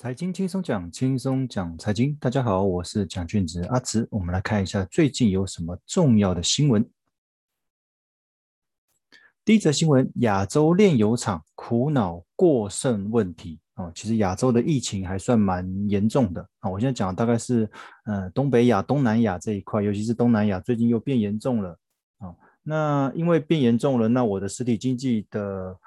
财经轻松讲，轻松讲财经。大家好，我是蒋俊植阿植。我们来看一下最近有什么重要的新闻。第一则新闻：亚洲炼油厂苦恼过剩问题。哦，其实亚洲的疫情还算蛮严重的。啊，我现在讲的大概是呃东北亚、东南亚这一块，尤其是东南亚最近又变严重了。啊，那因为变严重了，那我的实体经济的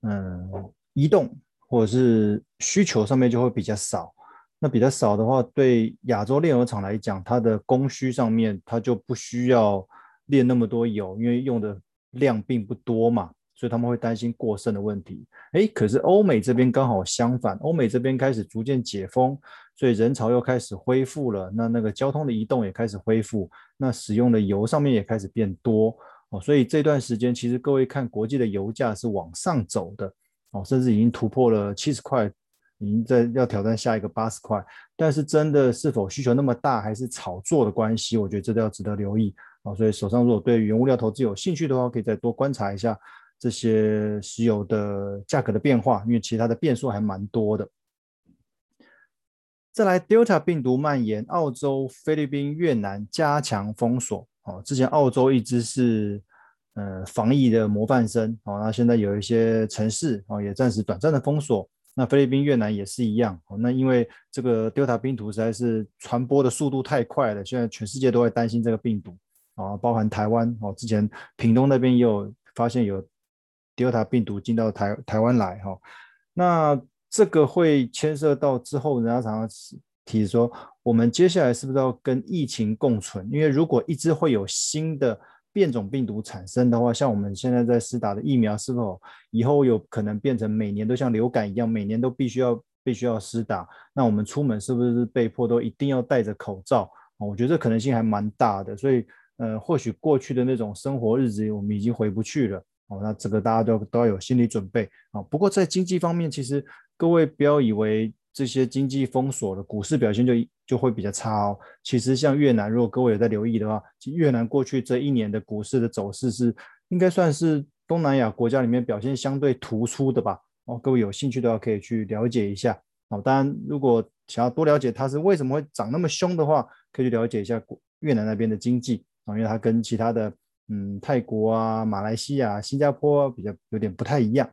嗯、呃、移动。或者是需求上面就会比较少，那比较少的话，对亚洲炼油厂来讲，它的供需上面它就不需要炼那么多油，因为用的量并不多嘛，所以他们会担心过剩的问题。诶，可是欧美这边刚好相反，欧美这边开始逐渐解封，所以人潮又开始恢复了，那那个交通的移动也开始恢复，那使用的油上面也开始变多哦，所以这段时间其实各位看国际的油价是往上走的。哦，甚至已经突破了七十块，已经在要挑战下一个八十块。但是真的是否需求那么大，还是炒作的关系？我觉得这都要值得留意啊。所以手上如果对原物料投资有兴趣的话，可以再多观察一下这些石油的价格的变化，因为其他的变数还蛮多的。再来，Delta 病毒蔓延，澳洲、菲律宾、越南加强封锁。哦，之前澳洲一直是。呃，防疫的模范生哦，那现在有一些城市哦，也暂时短暂的封锁。那菲律宾、越南也是一样。那因为这个 Delta 病毒实在是传播的速度太快了，现在全世界都在担心这个病毒啊，包含台湾哦。之前屏东那边也有发现有 Delta 病毒进到台台湾来哈。那这个会牵涉到之后，人家常常提说，我们接下来是不是要跟疫情共存？因为如果一直会有新的。变种病毒产生的话，像我们现在在施打的疫苗，是否以后有可能变成每年都像流感一样，每年都必须要必须要施打？那我们出门是不是被迫都一定要戴着口罩？我觉得这可能性还蛮大的。所以，呃，或许过去的那种生活日子，我们已经回不去了。哦，那这个大家都都要有心理准备啊。不过在经济方面，其实各位不要以为。这些经济封锁的股市表现就就会比较差哦。其实像越南，如果各位有在留意的话，越南过去这一年的股市的走势是应该算是东南亚国家里面表现相对突出的吧。哦，各位有兴趣的话可以去了解一下。哦，当然如果想要多了解它是为什么会涨那么凶的话，可以去了解一下越南那边的经济啊，因为它跟其他的嗯泰国啊、马来西亚、新加坡比较有点不太一样。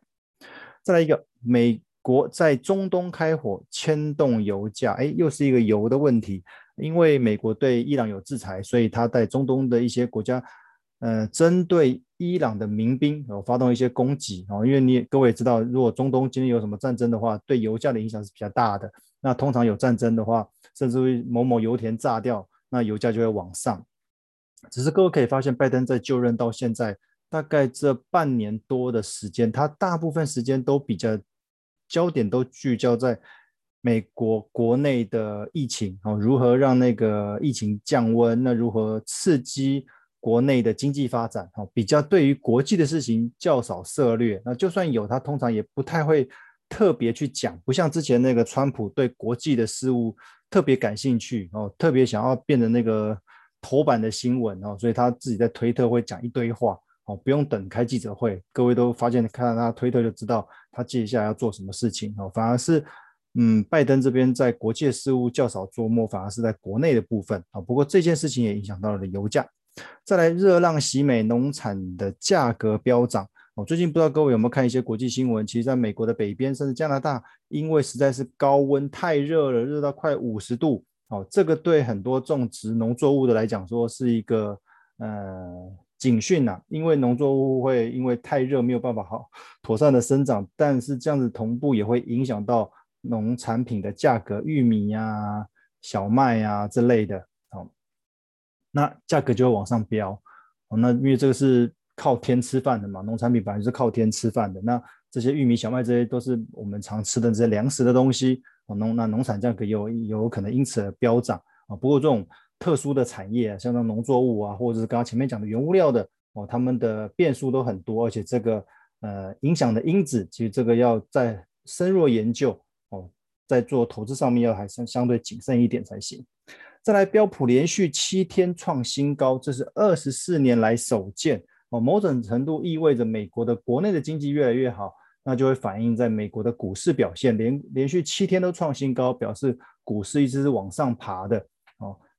再来一个美。国在中东开火牵动油价，哎，又是一个油的问题。因为美国对伊朗有制裁，所以他在中东的一些国家，呃，针对伊朗的民兵有发动一些攻击哦。因为你各位也知道，如果中东今天有什么战争的话，对油价的影响是比较大的。那通常有战争的话，甚至会某某油田炸掉，那油价就会往上。只是各位可以发现，拜登在就任到现在，大概这半年多的时间，他大部分时间都比较。焦点都聚焦在美国国内的疫情哦，如何让那个疫情降温？那如何刺激国内的经济发展？哦，比较对于国际的事情较少涉猎。那就算有，他通常也不太会特别去讲，不像之前那个川普对国际的事物特别感兴趣哦，特别想要变成那个头版的新闻哦，所以他自己在推特会讲一堆话。哦，不用等开记者会，各位都发现看到他推特就知道他接下来要做什么事情哦。反而是，嗯，拜登这边在国际事务较少琢磨，反而是在国内的部分啊。不过这件事情也影响到了油价。再来，热浪袭美，农产的价格飙涨。哦，最近不知道各位有没有看一些国际新闻？其实，在美国的北边，甚至加拿大，因为实在是高温太热了，热到快五十度。哦，这个对很多种植农作物的来讲，说是一个呃。警讯呐，因为农作物会因为太热没有办法好妥善的生长，但是这样子同步也会影响到农产品的价格，玉米呀、小麦呀、啊、之类的，哦，那价格就会往上飙，那因为这个是靠天吃饭的嘛，农产品本来就是靠天吃饭的，那这些玉米、小麦这些都是我们常吃的这些粮食的东西，哦，农那农产价格有有可能因此而飙涨啊，不过这种。特殊的产业啊，像那农作物啊，或者是刚刚前面讲的原物料的哦，他们的变数都很多，而且这个呃影响的因子，其实这个要再深入研究哦，在做投资上面要还是相对谨慎一点才行。再来，标普连续七天创新高，这是二十四年来首见哦，某种程度意味着美国的国内的经济越来越好，那就会反映在美国的股市表现，连连续七天都创新高，表示股市一直是往上爬的。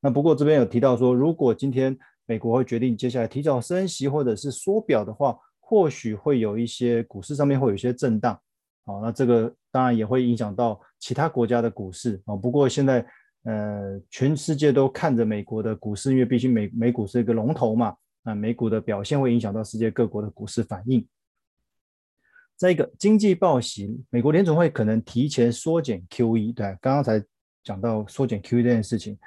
那不过这边有提到说，如果今天美国会决定接下来提早升息或者是缩表的话，或许会有一些股市上面会有一些震荡。好，那这个当然也会影响到其他国家的股市啊。不过现在呃，全世界都看着美国的股市，因为毕竟美美股是一个龙头嘛。那美股的表现会影响到世界各国的股市反应。再一个经济报喜，美国联总会可能提前缩减 QE。对，刚刚才讲到缩减 QE 这件事情，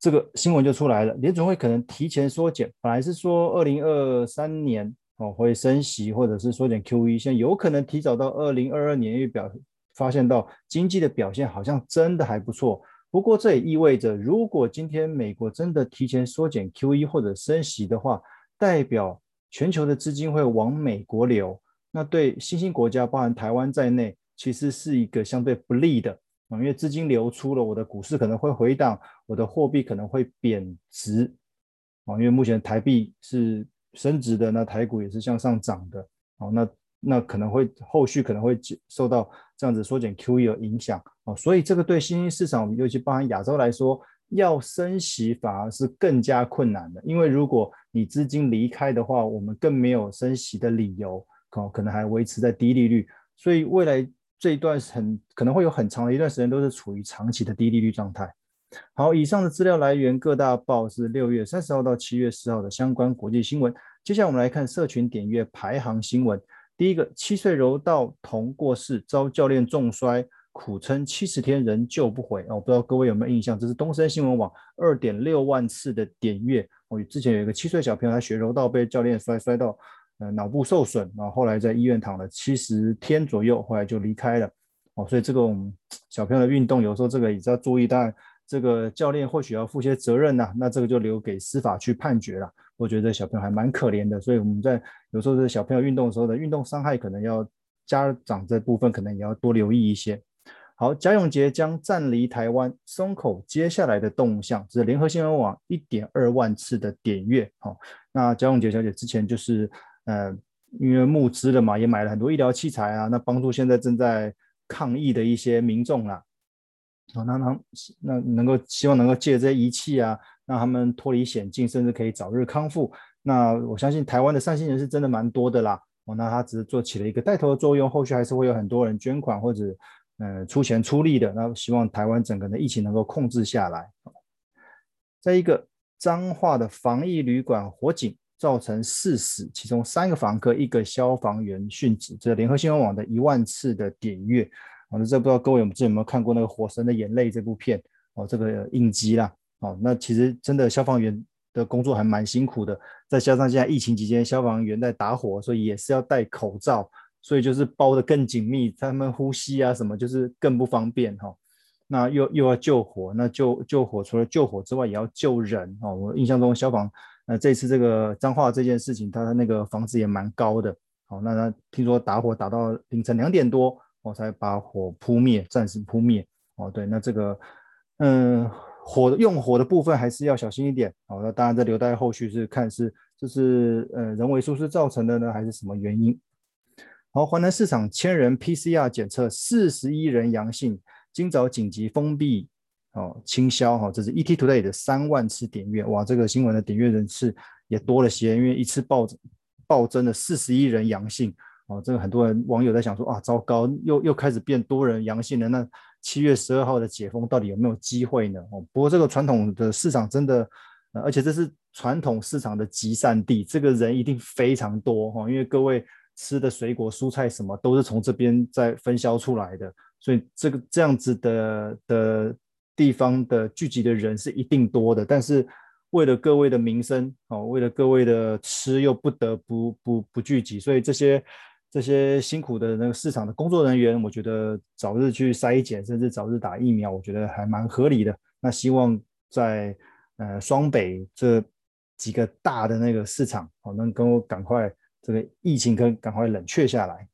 这个新闻就出来了。联准会可能提前缩减，本来是说二零二三年哦会升息或者是缩减 QE，现在有可能提早到二零二二年，因为表发现到经济的表现好像真的还不错。不过这也意味着，如果今天美国真的提前缩减 QE 或者升息的话，代表全球的资金会往美国流，那对新兴国家，包含台湾在内，其实是一个相对不利的啊，因为资金流出了，我的股市可能会回档，我的货币可能会贬值啊，因为目前台币是升值的，那台股也是向上涨的啊，那。那可能会后续可能会受到这样子缩减 QE 的影响啊，所以这个对新兴市场，尤其包含亚洲来说，要升息反而是更加困难的。因为如果你资金离开的话，我们更没有升息的理由，可可能还维持在低利率。所以未来这一段很可能会有很长的一段时间都是处于长期的低利率状态。好，以上的资料来源各大报是六月三十号到七月四号的相关国际新闻。接下来我们来看社群点阅排行新闻。第一个，七岁柔道童过世，遭教练重摔，苦撑七十天仍救不回。哦，我不知道各位有没有印象，这是东森新闻网二点六万次的点阅。哦，之前有一个七岁小朋友，他学柔道被教练摔摔到，呃，脑部受损，然后后来在医院躺了七十天左右，后来就离开了。哦，所以这种小朋友的运动，有时候这个也是要注意，但这个教练或许要负些责任呐、那这个就留给司法去判决了。我觉得小朋友还蛮可怜的，所以我们在有时候是小朋友运动的时候的运动伤害，可能要家长这部分可能也要多留意一些。好，贾永婕将暂离台湾，松口接下来的动向，是联合新闻网一点二万次的点阅。好，那贾永婕小姐之前就是呃因为募资了嘛，也买了很多医疗器材啊，那帮助现在正在抗疫的一些民众啦。好，那能那能够希望能够借这些仪器啊。让他们脱离险境，甚至可以早日康复。那我相信台湾的善心人是真的蛮多的啦。哦，那他只是做起了一个带头的作用，后续还是会有很多人捐款或者呃出钱出力的。那希望台湾整个的疫情能够控制下来。再一个，彰化的防疫旅馆火警造成四死，其中三个房客，一个消防员殉职。这联合新闻网的一万次的点阅。哦，那这不知道各位有没有看过那个《火神的眼泪》这部片？哦，这个应激啦。哦，那其实真的消防员的工作还蛮辛苦的，再加上现在疫情期间，消防员在打火，所以也是要戴口罩，所以就是包得更紧密，他们呼吸啊什么就是更不方便哈、哦。那又又要救火，那救救火除了救火之外，也要救人哦。我印象中消防，那这次这个彰化这件事情，他的那个房子也蛮高的，好、那他听说打火打到凌晨两点多，我、才把火扑灭，暂时扑灭。哦，对，那这个，嗯。火用火的部分还是要小心一点，好，那当然这留待后续是看是这是呃人为疏失造成的呢，还是什么原因？好，华南市场千人 PCR 检测四十一人阳性，今早紧急封闭哦清销哈，这是 ET Today 的三万次点阅，哇，这个新闻的点阅人次也多了些，因为一次暴暴增了四十一人阳性哦，这个很多人网友在想说啊，糟糕，又又开始变多人阳性了，那。七月十二号的解封到底有没有机会呢？哦，不过这个传统的市场真的，而且这是传统市场的集散地，这个人一定非常多哈，因为各位吃的水果、蔬菜什么都是从这边在分销出来的，所以这个这样子的的地方的聚集的人是一定多的。但是为了各位的民生，哦，为了各位的吃，又不得不不不聚集，所以这些。这些辛苦的那个市场的工作人员，我觉得早日去筛检，甚至早日打疫苗，我觉得还蛮合理的。那希望在呃双北这几个大的那个市场，哦，能够赶快这个疫情可赶快冷却下来。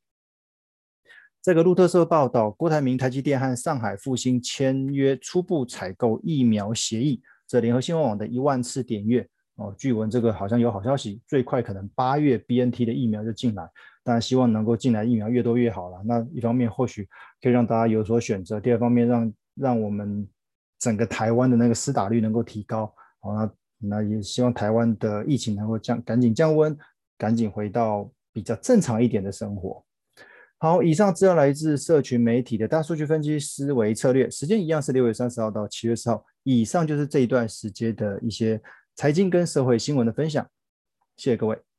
这个路透社报道，郭台铭、台积电和上海复星签约初步采购疫苗协议。这联合新闻网的一万次点阅哦，据闻这个好像有好消息，最快可能八月 BNT 的疫苗就进来。当然希望能够进来疫苗越多越好了。那一方面或许可以让大家有所选择，第二方面让让我们整个台湾的那个施打率能够提高。好，那那也希望台湾的疫情能够降，赶紧降温，赶紧回到比较正常一点的生活。好，以上资料来自社群媒体的大数据分析思维策略，时间一样是六月三十号到七月四号。以上就是这一段时间的一些财经跟社会新闻的分享，谢谢各位。